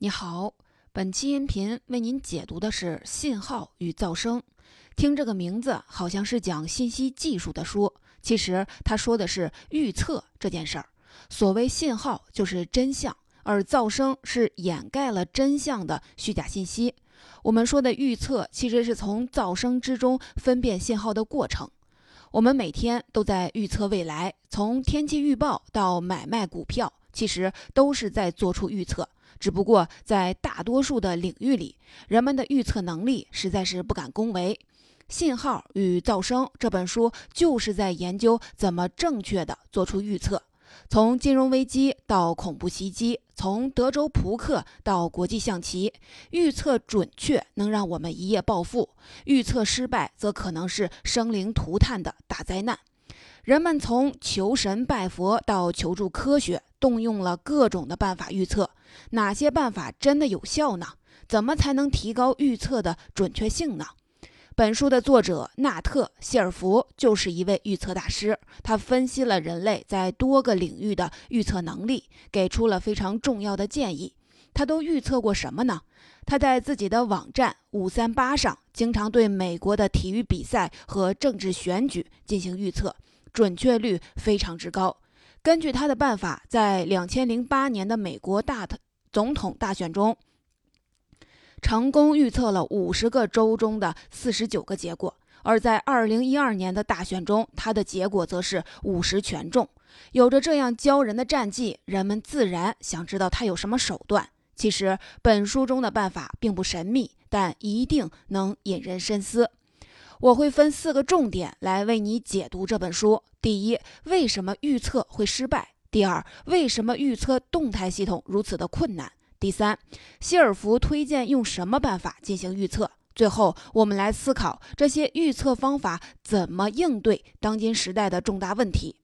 你好，本期音频为您解读的是信号与噪声。听这个名字，好像是讲信息技术的书，其实他说的是预测这件事儿。所谓信号就是真相，而噪声是掩盖了真相的虚假信息。我们说的预测，其实是从噪声之中分辨信号的过程。我们每天都在预测未来，从天气预报到买卖股票，其实都是在做出预测。只不过在大多数的领域里，人们的预测能力实在是不敢恭维。《信号与噪声》这本书就是在研究怎么正确的做出预测。从金融危机到恐怖袭击，从德州扑克到国际象棋，预测准确能让我们一夜暴富；预测失败则可能是生灵涂炭的大灾难。人们从求神拜佛到求助科学，动用了各种的办法预测。哪些办法真的有效呢？怎么才能提高预测的准确性呢？本书的作者纳特·谢尔福就是一位预测大师，他分析了人类在多个领域的预测能力，给出了非常重要的建议。他都预测过什么呢？他在自己的网站五三八上，经常对美国的体育比赛和政治选举进行预测，准确率非常之高。根据他的办法，在两千零八年的美国大总统大选中，成功预测了五十个州中的四十九个结果；而在二零一二年的大选中，他的结果则是五十全中。有着这样骄人的战绩，人们自然想知道他有什么手段。其实，本书中的办法并不神秘，但一定能引人深思。我会分四个重点来为你解读这本书。第一，为什么预测会失败？第二，为什么预测动态系统如此的困难？第三，希尔弗推荐用什么办法进行预测？最后，我们来思考这些预测方法怎么应对当今时代的重大问题。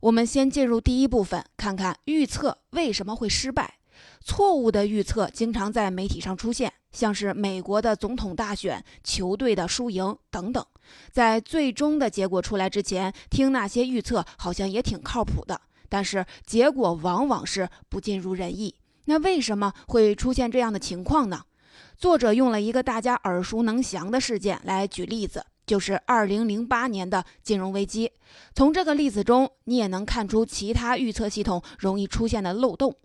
我们先进入第一部分，看看预测为什么会失败。错误的预测经常在媒体上出现。像是美国的总统大选、球队的输赢等等，在最终的结果出来之前，听那些预测好像也挺靠谱的，但是结果往往是不尽如人意。那为什么会出现这样的情况呢？作者用了一个大家耳熟能详的事件来举例子，就是2008年的金融危机。从这个例子中，你也能看出其他预测系统容易出现的漏洞。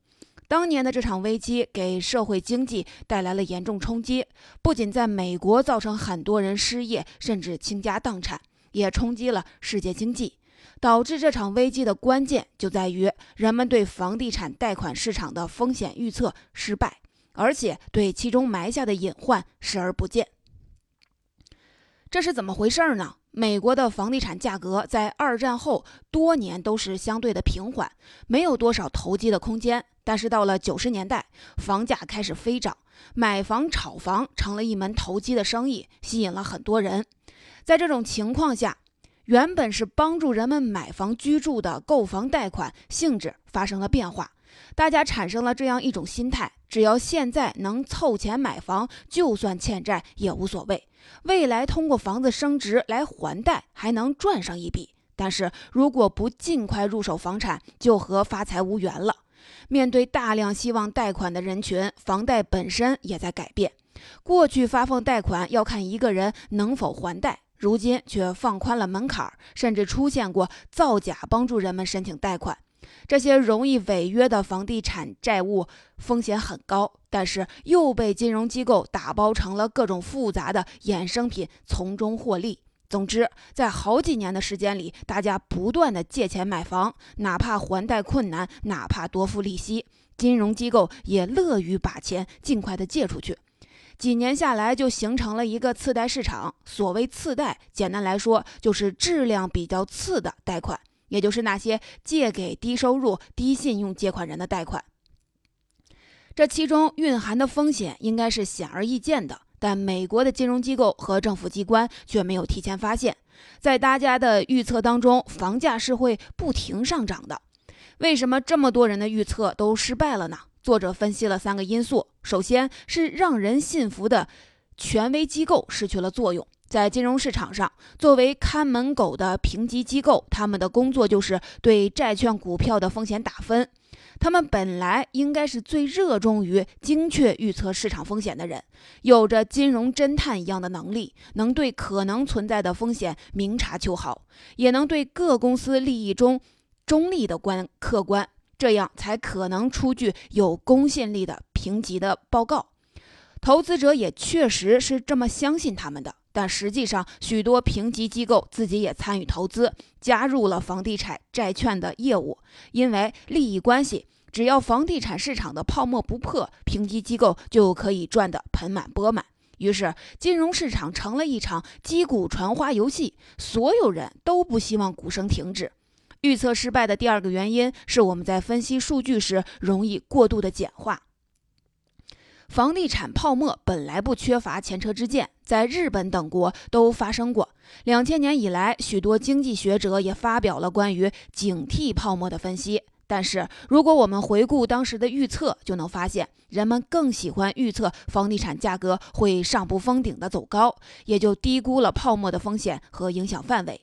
当年的这场危机给社会经济带来了严重冲击，不仅在美国造成很多人失业，甚至倾家荡产，也冲击了世界经济。导致这场危机的关键就在于人们对房地产贷款市场的风险预测失败，而且对其中埋下的隐患视而不见。这是怎么回事呢？美国的房地产价格在二战后多年都是相对的平缓，没有多少投机的空间。但是到了九十年代，房价开始飞涨，买房炒房成了一门投机的生意，吸引了很多人。在这种情况下，原本是帮助人们买房居住的购房贷款性质发生了变化，大家产生了这样一种心态：只要现在能凑钱买房，就算欠债也无所谓。未来通过房子升值来还贷，还能赚上一笔。但是如果不尽快入手房产，就和发财无缘了。面对大量希望贷款的人群，房贷本身也在改变。过去发放贷款要看一个人能否还贷，如今却放宽了门槛，甚至出现过造假帮助人们申请贷款。这些容易违约的房地产债务风险很高，但是又被金融机构打包成了各种复杂的衍生品，从中获利。总之，在好几年的时间里，大家不断的借钱买房，哪怕还贷困难，哪怕多付利息，金融机构也乐于把钱尽快的借出去。几年下来，就形成了一个次贷市场。所谓次贷，简单来说就是质量比较次的贷款，也就是那些借给低收入、低信用借款人的贷款。这其中蕴含的风险应该是显而易见的。但美国的金融机构和政府机关却没有提前发现，在大家的预测当中，房价是会不停上涨的。为什么这么多人的预测都失败了呢？作者分析了三个因素：首先是让人信服的权威机构失去了作用；在金融市场上，作为看门狗的评级机构，他们的工作就是对债券、股票的风险打分。他们本来应该是最热衷于精确预测市场风险的人，有着金融侦探一样的能力，能对可能存在的风险明察秋毫，也能对各公司利益中中立的观客观，这样才可能出具有公信力的评级的报告。投资者也确实是这么相信他们的。但实际上，许多评级机构自己也参与投资，加入了房地产债券的业务。因为利益关系，只要房地产市场的泡沫不破，评级机构就可以赚得盆满钵满。于是，金融市场成了一场击鼓传花游戏，所有人都不希望鼓声停止。预测失败的第二个原因是我们在分析数据时容易过度的简化。房地产泡沫本来不缺乏前车之鉴，在日本等国都发生过。两千年以来，许多经济学者也发表了关于警惕泡沫的分析。但是，如果我们回顾当时的预测，就能发现，人们更喜欢预测房地产价格会上不封顶的走高，也就低估了泡沫的风险和影响范围。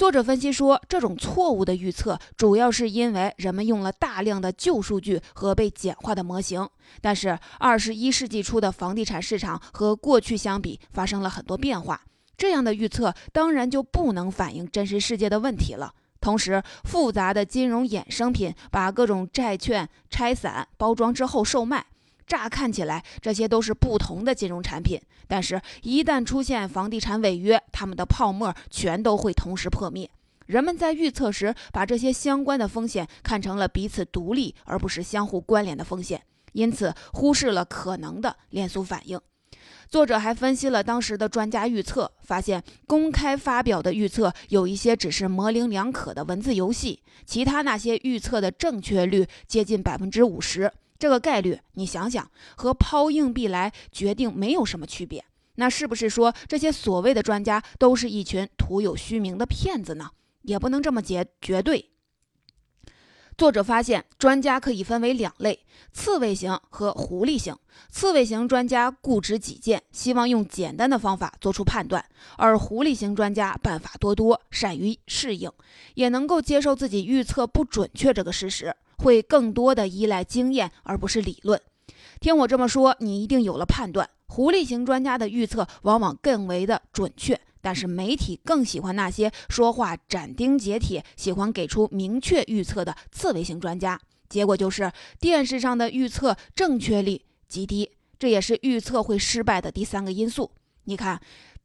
作者分析说，这种错误的预测主要是因为人们用了大量的旧数据和被简化的模型。但是，二十一世纪初的房地产市场和过去相比发生了很多变化，这样的预测当然就不能反映真实世界的问题了。同时，复杂的金融衍生品把各种债券拆散包装之后售卖。乍看起来，这些都是不同的金融产品，但是，一旦出现房地产违约，他们的泡沫全都会同时破灭。人们在预测时，把这些相关的风险看成了彼此独立而不是相互关联的风险，因此忽视了可能的连锁反应。作者还分析了当时的专家预测，发现公开发表的预测有一些只是模棱两可的文字游戏，其他那些预测的正确率接近百分之五十。这个概率，你想想，和抛硬币来决定没有什么区别。那是不是说这些所谓的专家都是一群徒有虚名的骗子呢？也不能这么结绝对。作者发现，专家可以分为两类：刺猬型和狐狸型。刺猬型专家固执己见，希望用简单的方法做出判断；而狐狸型专家办法多多，善于适应，也能够接受自己预测不准确这个事实。会更多的依赖经验而不是理论。听我这么说，你一定有了判断。狐狸型专家的预测往往更为的准确，但是媒体更喜欢那些说话斩钉截铁、喜欢给出明确预测的刺猬型专家。结果就是电视上的预测正确率极低，这也是预测会失败的第三个因素。你看。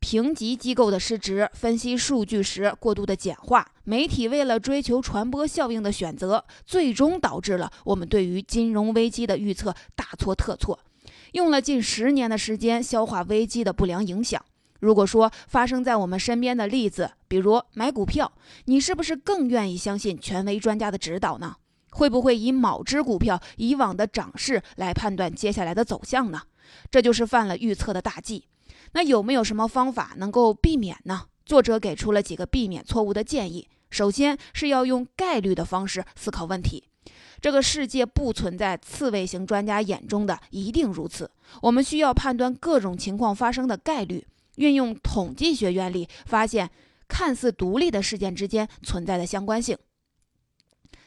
评级机构的失职，分析数据时过度的简化，媒体为了追求传播效应的选择，最终导致了我们对于金融危机的预测大错特错，用了近十年的时间消化危机的不良影响。如果说发生在我们身边的例子，比如买股票，你是不是更愿意相信权威专家的指导呢？会不会以某只股票以往的涨势来判断接下来的走向呢？这就是犯了预测的大忌。那有没有什么方法能够避免呢？作者给出了几个避免错误的建议。首先是要用概率的方式思考问题。这个世界不存在刺猬型专家眼中的一定如此。我们需要判断各种情况发生的概率，运用统计学原理，发现看似独立的事件之间存在的相关性。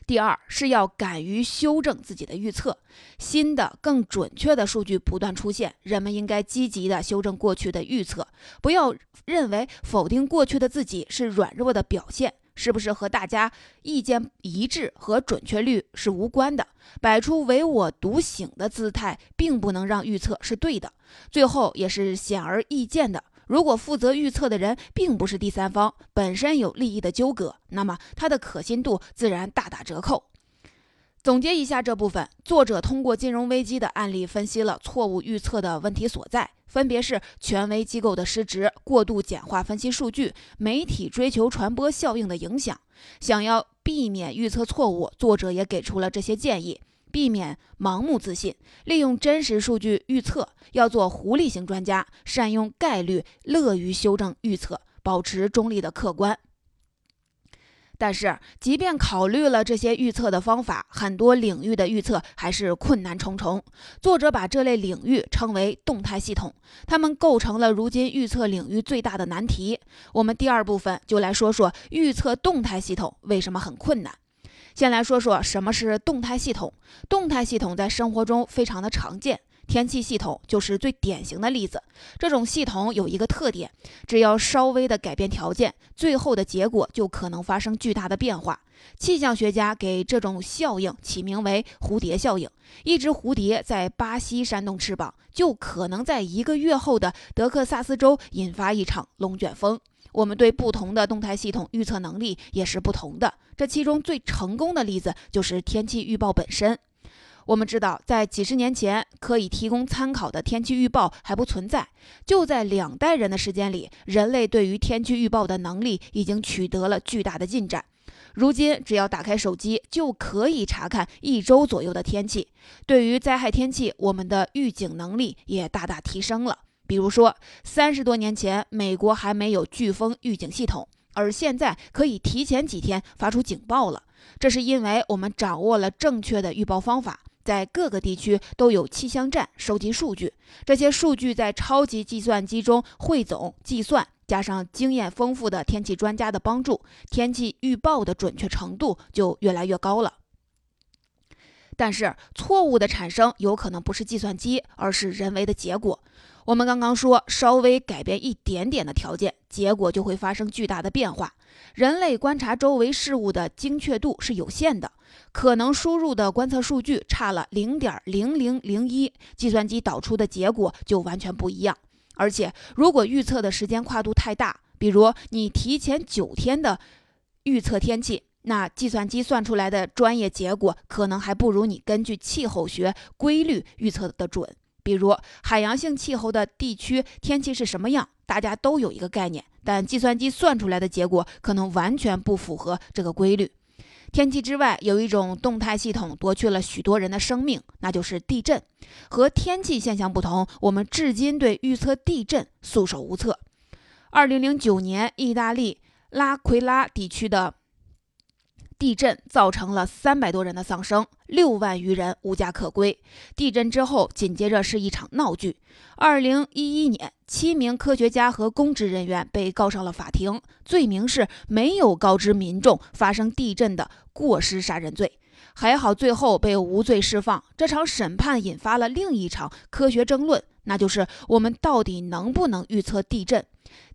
第二是要敢于修正自己的预测，新的更准确的数据不断出现，人们应该积极的修正过去的预测，不要认为否定过去的自己是软弱的表现。是不是和大家意见一致和准确率是无关的？摆出唯我独醒的姿态，并不能让预测是对的。最后也是显而易见的。如果负责预测的人并不是第三方，本身有利益的纠葛，那么他的可信度自然大打折扣。总结一下这部分，作者通过金融危机的案例分析了错误预测的问题所在，分别是权威机构的失职、过度简化分析数据、媒体追求传播效应的影响。想要避免预测错误，作者也给出了这些建议。避免盲目自信，利用真实数据预测，要做狐狸型专家，善用概率，乐于修正预测，保持中立的客观。但是，即便考虑了这些预测的方法，很多领域的预测还是困难重重。作者把这类领域称为动态系统，它们构成了如今预测领域最大的难题。我们第二部分就来说说预测动态系统为什么很困难。先来说说什么是动态系统。动态系统在生活中非常的常见。天气系统就是最典型的例子。这种系统有一个特点，只要稍微的改变条件，最后的结果就可能发生巨大的变化。气象学家给这种效应起名为“蝴蝶效应”。一只蝴蝶在巴西扇动翅膀，就可能在一个月后的德克萨斯州引发一场龙卷风。我们对不同的动态系统预测能力也是不同的。这其中最成功的例子就是天气预报本身。我们知道，在几十年前可以提供参考的天气预报还不存在。就在两代人的时间里，人类对于天气预报的能力已经取得了巨大的进展。如今，只要打开手机，就可以查看一周左右的天气。对于灾害天气，我们的预警能力也大大提升了。比如说，三十多年前，美国还没有飓风预警系统，而现在可以提前几天发出警报了。这是因为我们掌握了正确的预报方法。在各个地区都有气象站收集数据，这些数据在超级计算机中汇总计算，加上经验丰富的天气专家的帮助，天气预报的准确程度就越来越高了。但是，错误的产生有可能不是计算机，而是人为的结果。我们刚刚说，稍微改变一点点的条件，结果就会发生巨大的变化。人类观察周围事物的精确度是有限的，可能输入的观测数据差了零点零零零一，计算机导出的结果就完全不一样。而且，如果预测的时间跨度太大，比如你提前九天的预测天气，那计算机算出来的专业结果可能还不如你根据气候学规律预测的准。比如海洋性气候的地区天气是什么样，大家都有一个概念，但计算机算出来的结果可能完全不符合这个规律。天气之外，有一种动态系统夺去了许多人的生命，那就是地震。和天气现象不同，我们至今对预测地震束手无策。二零零九年，意大利拉奎拉地区的。地震造成了三百多人的丧生，六万余人无家可归。地震之后，紧接着是一场闹剧。二零一一年，七名科学家和公职人员被告上了法庭，罪名是没有告知民众发生地震的过失杀人罪。还好，最后被无罪释放。这场审判引发了另一场科学争论，那就是我们到底能不能预测地震？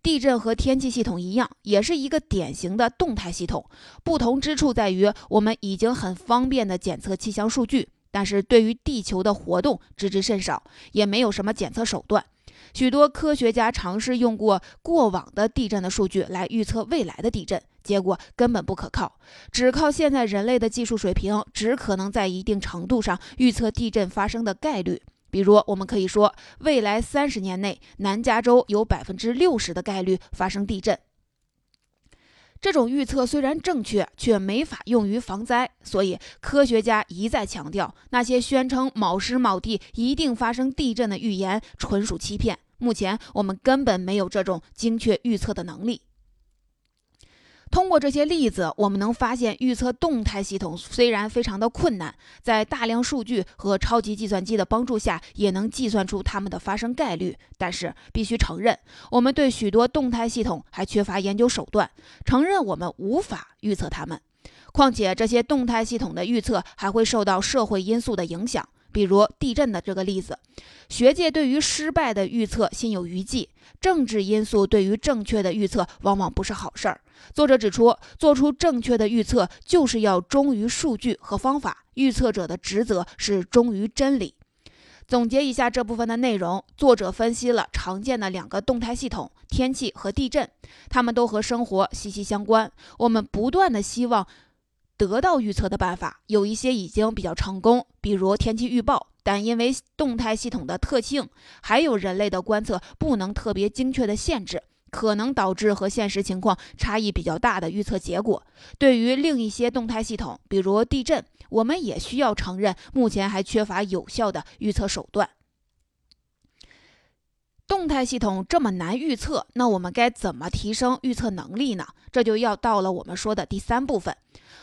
地震和天气系统一样，也是一个典型的动态系统。不同之处在于，我们已经很方便地检测气象数据，但是对于地球的活动知之甚少，也没有什么检测手段。许多科学家尝试用过过往的地震的数据来预测未来的地震，结果根本不可靠。只靠现在人类的技术水平，只可能在一定程度上预测地震发生的概率。比如，我们可以说，未来三十年内，南加州有百分之六十的概率发生地震。这种预测虽然正确，却没法用于防灾。所以，科学家一再强调，那些宣称某时某地一定发生地震的预言纯属欺骗。目前，我们根本没有这种精确预测的能力。通过这些例子，我们能发现，预测动态系统虽然非常的困难，在大量数据和超级计算机的帮助下，也能计算出它们的发生概率。但是，必须承认，我们对许多动态系统还缺乏研究手段，承认我们无法预测它们。况且，这些动态系统的预测还会受到社会因素的影响。比如地震的这个例子，学界对于失败的预测心有余悸，政治因素对于正确的预测往往不是好事儿。作者指出，做出正确的预测就是要忠于数据和方法，预测者的职责是忠于真理。总结一下这部分的内容，作者分析了常见的两个动态系统：天气和地震，它们都和生活息息相关。我们不断的希望。得到预测的办法有一些已经比较成功，比如天气预报，但因为动态系统的特性，还有人类的观测不能特别精确的限制，可能导致和现实情况差异比较大的预测结果。对于另一些动态系统，比如地震，我们也需要承认，目前还缺乏有效的预测手段。动态系统这么难预测，那我们该怎么提升预测能力呢？这就要到了我们说的第三部分。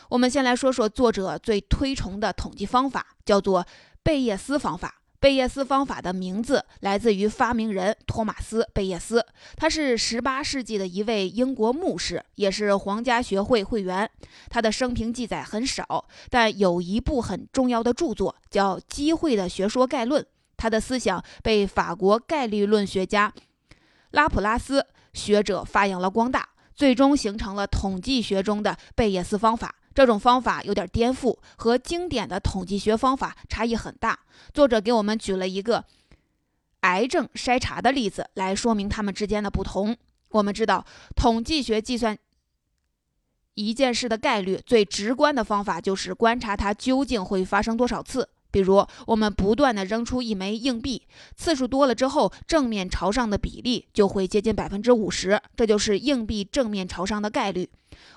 我们先来说说作者最推崇的统计方法，叫做贝叶斯方法。贝叶斯方法的名字来自于发明人托马斯·贝叶斯，他是18世纪的一位英国牧师，也是皇家学会会员。他的生平记载很少，但有一部很重要的著作叫《机会的学说概论》。他的思想被法国概率论学家拉普拉斯学者发扬了光大，最终形成了统计学中的贝叶斯方法。这种方法有点颠覆，和经典的统计学方法差异很大。作者给我们举了一个癌症筛查的例子来说明它们之间的不同。我们知道，统计学计算一件事的概率最直观的方法就是观察它究竟会发生多少次。比如，我们不断地扔出一枚硬币，次数多了之后，正面朝上的比例就会接近百分之五十，这就是硬币正面朝上的概率。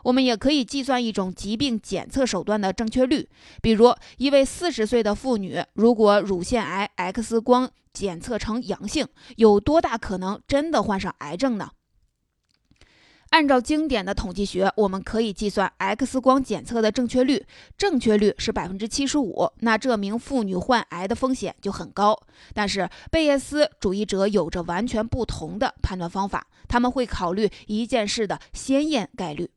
我们也可以计算一种疾病检测手段的正确率，比如一位四十岁的妇女，如果乳腺癌 X 光检测呈阳性，有多大可能真的患上癌症呢？按照经典的统计学，我们可以计算 X 光检测的正确率，正确率是百分之七十五，那这名妇女患癌的风险就很高。但是贝叶斯主义者有着完全不同的判断方法，他们会考虑一件事的先验概率，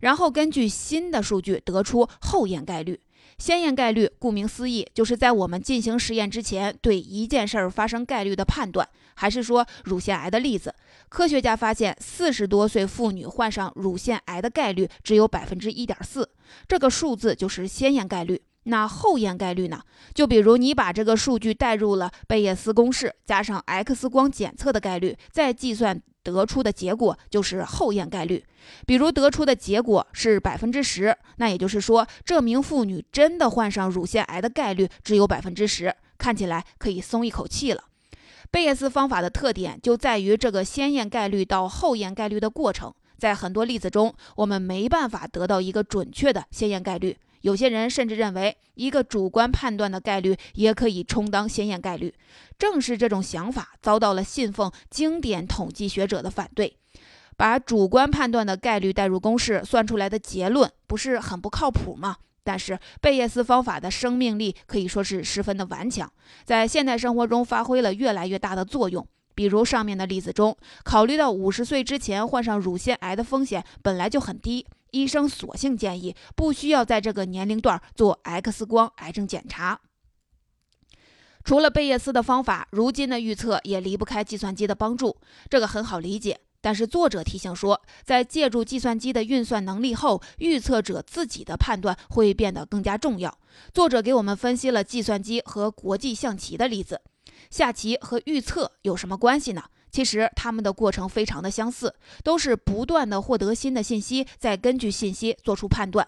然后根据新的数据得出后验概率。先验概率，顾名思义，就是在我们进行实验之前对一件事儿发生概率的判断。还是说乳腺癌的例子，科学家发现四十多岁妇女患上乳腺癌的概率只有百分之一点四，这个数字就是先验概率。那后验概率呢？就比如你把这个数据带入了贝叶斯公式，加上 X 光检测的概率，再计算。得出的结果就是后验概率，比如得出的结果是百分之十，那也就是说这名妇女真的患上乳腺癌的概率只有百分之十，看起来可以松一口气了。贝叶斯方法的特点就在于这个先验概率到后验概率的过程，在很多例子中，我们没办法得到一个准确的先验概率。有些人甚至认为，一个主观判断的概率也可以充当先验概率。正是这种想法遭到了信奉经典统计学者的反对。把主观判断的概率带入公式算出来的结论，不是很不靠谱吗？但是贝叶斯方法的生命力可以说是十分的顽强，在现代生活中发挥了越来越大的作用。比如上面的例子中，考虑到五十岁之前患上乳腺癌的风险本来就很低。医生索性建议不需要在这个年龄段做 X 光癌症检查。除了贝叶斯的方法，如今的预测也离不开计算机的帮助，这个很好理解。但是作者提醒说，在借助计算机的运算能力后，预测者自己的判断会变得更加重要。作者给我们分析了计算机和国际象棋的例子，下棋和预测有什么关系呢？其实他们的过程非常的相似，都是不断的获得新的信息，再根据信息做出判断。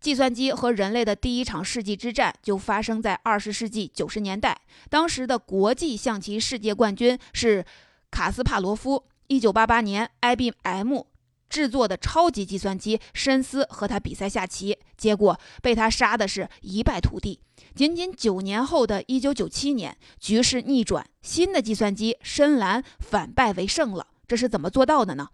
计算机和人类的第一场世纪之战就发生在二十世纪九十年代，当时的国际象棋世界冠军是卡斯帕罗夫。一九八八年，IBM 制作的超级计算机深思和他比赛下棋，结果被他杀的是一败涂地。仅仅九年后的一九九七年，局势逆转，新的计算机深蓝反败为胜了。这是怎么做到的呢？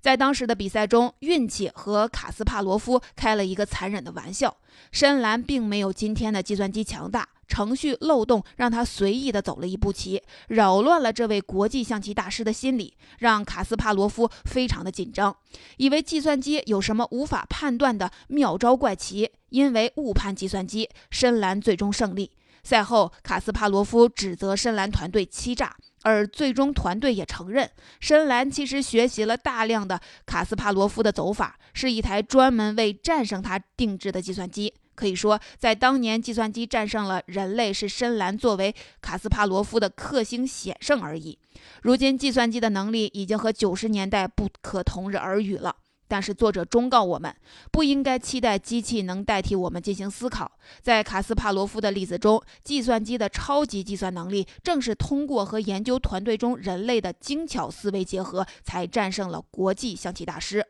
在当时的比赛中，运气和卡斯帕罗夫开了一个残忍的玩笑。深蓝并没有今天的计算机强大，程序漏洞让他随意的走了一步棋，扰乱了这位国际象棋大师的心理，让卡斯帕罗夫非常的紧张，以为计算机有什么无法判断的妙招怪棋。因为误判计算机，深蓝最终胜利。赛后，卡斯帕罗夫指责深蓝团队欺诈。而最终，团队也承认，深蓝其实学习了大量的卡斯帕罗夫的走法，是一台专门为战胜他定制的计算机。可以说，在当年，计算机战胜了人类，是深蓝作为卡斯帕罗夫的克星险胜而已。如今，计算机的能力已经和九十年代不可同日而语了。但是作者忠告我们，不应该期待机器能代替我们进行思考。在卡斯帕罗夫的例子中，计算机的超级计算能力正是通过和研究团队中人类的精巧思维结合，才战胜了国际象棋大师。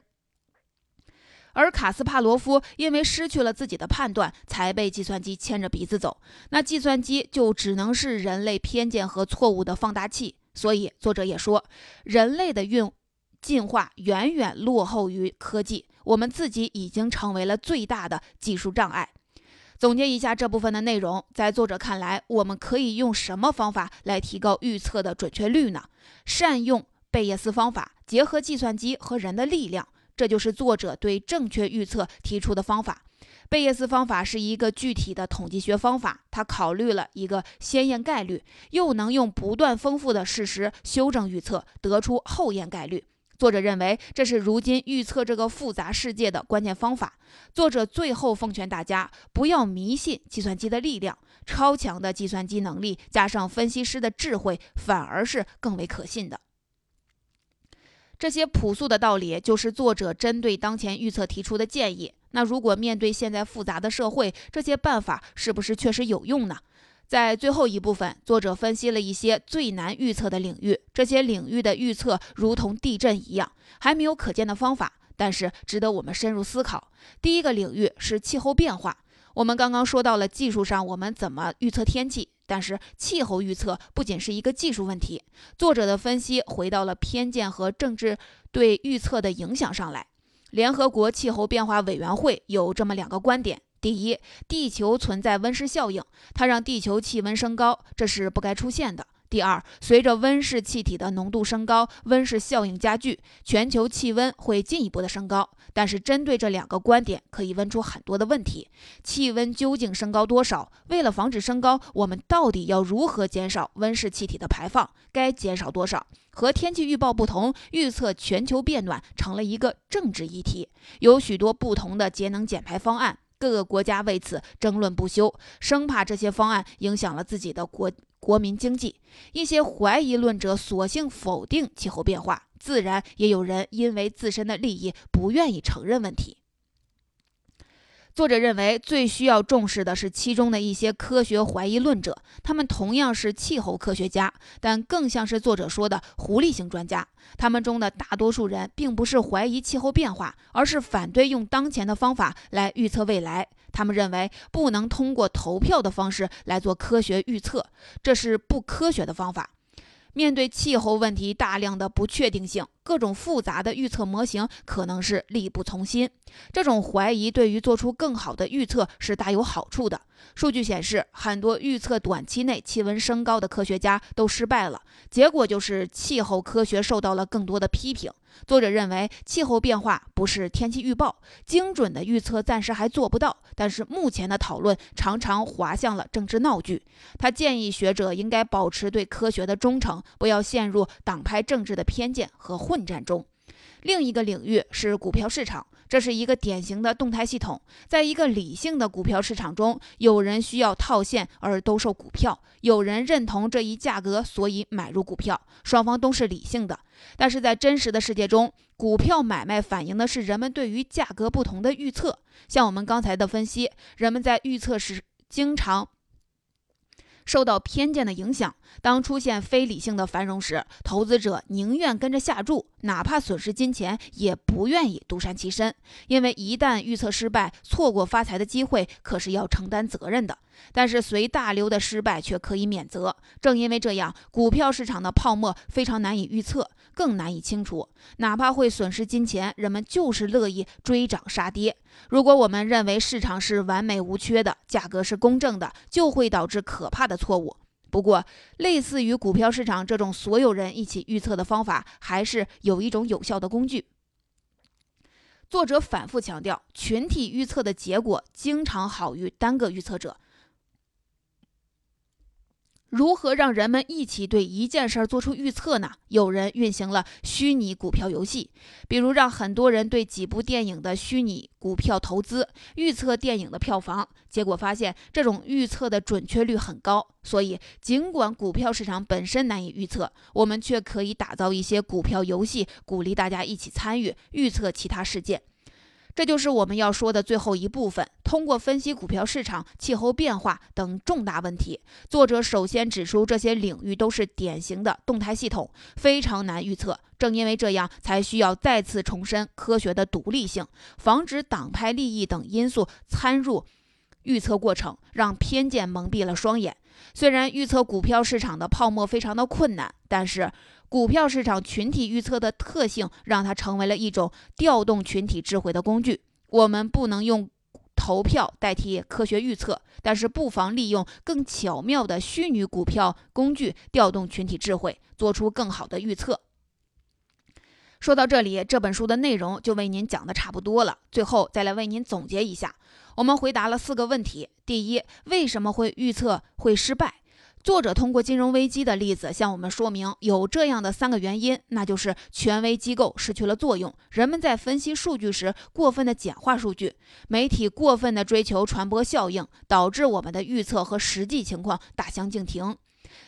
而卡斯帕罗夫因为失去了自己的判断，才被计算机牵着鼻子走。那计算机就只能是人类偏见和错误的放大器。所以作者也说，人类的运进化远远落后于科技，我们自己已经成为了最大的技术障碍。总结一下这部分的内容，在作者看来，我们可以用什么方法来提高预测的准确率呢？善用贝叶斯方法，结合计算机和人的力量，这就是作者对正确预测提出的方法。贝叶斯方法是一个具体的统计学方法，它考虑了一个先验概率，又能用不断丰富的事实修正预测，得出后验概率。作者认为，这是如今预测这个复杂世界的关键方法。作者最后奉劝大家，不要迷信计算机的力量，超强的计算机能力加上分析师的智慧，反而是更为可信的。这些朴素的道理，就是作者针对当前预测提出的建议。那如果面对现在复杂的社会，这些办法是不是确实有用呢？在最后一部分，作者分析了一些最难预测的领域。这些领域的预测如同地震一样，还没有可见的方法，但是值得我们深入思考。第一个领域是气候变化。我们刚刚说到了技术上我们怎么预测天气，但是气候预测不仅是一个技术问题。作者的分析回到了偏见和政治对预测的影响上来。联合国气候变化委员会有这么两个观点。第一，地球存在温室效应，它让地球气温升高，这是不该出现的。第二，随着温室气体的浓度升高，温室效应加剧，全球气温会进一步的升高。但是，针对这两个观点，可以问出很多的问题：气温究竟升高多少？为了防止升高，我们到底要如何减少温室气体的排放？该减少多少？和天气预报不同，预测全球变暖成了一个政治议题，有许多不同的节能减排方案。各个国家为此争论不休，生怕这些方案影响了自己的国国民经济。一些怀疑论者索性否定气候变化，自然也有人因为自身的利益不愿意承认问题。作者认为，最需要重视的是其中的一些科学怀疑论者，他们同样是气候科学家，但更像是作者说的狐狸型专家。他们中的大多数人并不是怀疑气候变化，而是反对用当前的方法来预测未来。他们认为，不能通过投票的方式来做科学预测，这是不科学的方法。面对气候问题大量的不确定性，各种复杂的预测模型可能是力不从心。这种怀疑对于做出更好的预测是大有好处的。数据显示，很多预测短期内气温升高的科学家都失败了，结果就是气候科学受到了更多的批评。作者认为，气候变化不是天气预报，精准的预测暂时还做不到。但是目前的讨论常常滑向了政治闹剧。他建议学者应该保持对科学的忠诚，不要陷入党派政治的偏见和混混战中。另一个领域是股票市场。这是一个典型的动态系统，在一个理性的股票市场中，有人需要套现而兜售股票，有人认同这一价格，所以买入股票，双方都是理性的。但是在真实的世界中，股票买卖反映的是人们对于价格不同的预测。像我们刚才的分析，人们在预测时经常。受到偏见的影响，当出现非理性的繁荣时，投资者宁愿跟着下注，哪怕损失金钱，也不愿意独善其身。因为一旦预测失败，错过发财的机会，可是要承担责任的。但是随大流的失败却可以免责。正因为这样，股票市场的泡沫非常难以预测。更难以清除，哪怕会损失金钱，人们就是乐意追涨杀跌。如果我们认为市场是完美无缺的，价格是公正的，就会导致可怕的错误。不过，类似于股票市场这种所有人一起预测的方法，还是有一种有效的工具。作者反复强调，群体预测的结果经常好于单个预测者。如何让人们一起对一件事儿做出预测呢？有人运行了虚拟股票游戏，比如让很多人对几部电影的虚拟股票投资，预测电影的票房。结果发现，这种预测的准确率很高。所以，尽管股票市场本身难以预测，我们却可以打造一些股票游戏，鼓励大家一起参与预测其他事件。这就是我们要说的最后一部分。通过分析股票市场、气候变化等重大问题，作者首先指出这些领域都是典型的动态系统，非常难预测。正因为这样，才需要再次重申科学的独立性，防止党派利益等因素参入预测过程，让偏见蒙蔽了双眼。虽然预测股票市场的泡沫非常的困难，但是股票市场群体预测的特性让它成为了一种调动群体智慧的工具。我们不能用投票代替科学预测，但是不妨利用更巧妙的虚拟股票工具调动群体智慧，做出更好的预测。说到这里，这本书的内容就为您讲的差不多了。最后再来为您总结一下，我们回答了四个问题：第一，为什么会预测会失败？作者通过金融危机的例子向我们说明，有这样的三个原因，那就是权威机构失去了作用，人们在分析数据时过分的简化数据，媒体过分的追求传播效应，导致我们的预测和实际情况大相径庭。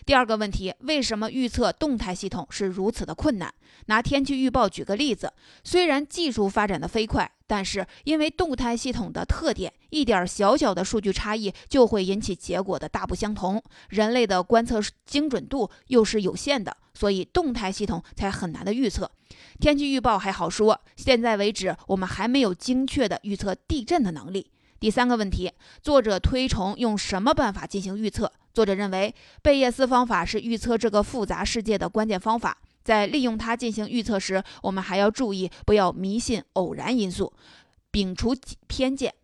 第二个问题，为什么预测动态系统是如此的困难？拿天气预报举个例子，虽然技术发展的飞快，但是因为动态系统的特点，一点小小的数据差异就会引起结果的大不相同。人类的观测精准度又是有限的，所以动态系统才很难的预测。天气预报还好说，现在为止我们还没有精确的预测地震的能力。第三个问题，作者推崇用什么办法进行预测？作者认为，贝叶斯方法是预测这个复杂世界的关键方法。在利用它进行预测时，我们还要注意不要迷信偶然因素，摒除偏见。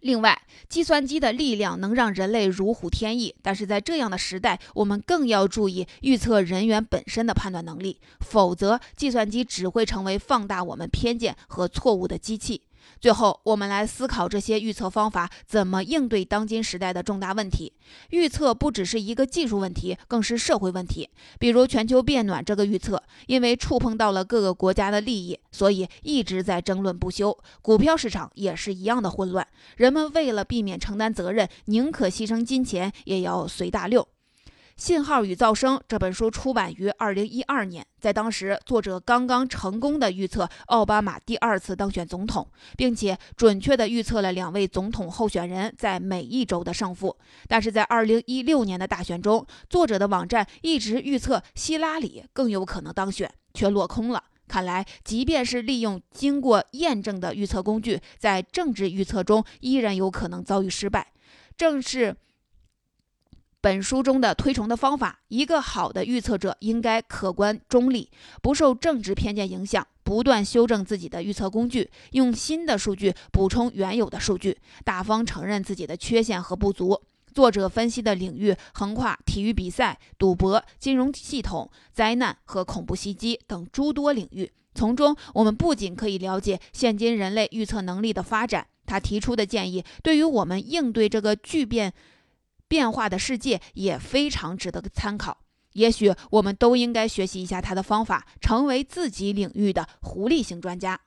另外，计算机的力量能让人类如虎添翼，但是在这样的时代，我们更要注意预测人员本身的判断能力，否则计算机只会成为放大我们偏见和错误的机器。最后，我们来思考这些预测方法怎么应对当今时代的重大问题。预测不只是一个技术问题，更是社会问题。比如全球变暖这个预测，因为触碰到了各个国家的利益，所以一直在争论不休。股票市场也是一样的混乱，人们为了避免承担责任，宁可牺牲金钱也要随大流。《信号与噪声》这本书出版于二零一二年，在当时，作者刚刚成功的预测奥巴马第二次当选总统，并且准确的预测了两位总统候选人在每一周的胜负。但是在二零一六年的大选中，作者的网站一直预测希拉里更有可能当选，却落空了。看来，即便是利用经过验证的预测工具，在政治预测中依然有可能遭遇失败。正是。本书中的推崇的方法，一个好的预测者应该客观中立，不受政治偏见影响，不断修正自己的预测工具，用新的数据补充原有的数据，大方承认自己的缺陷和不足。作者分析的领域横跨体育比赛、赌博、金融系统、灾难和恐怖袭击等诸多领域，从中我们不仅可以了解现今人类预测能力的发展，他提出的建议对于我们应对这个巨变。变化的世界也非常值得参考，也许我们都应该学习一下他的方法，成为自己领域的狐狸型专家。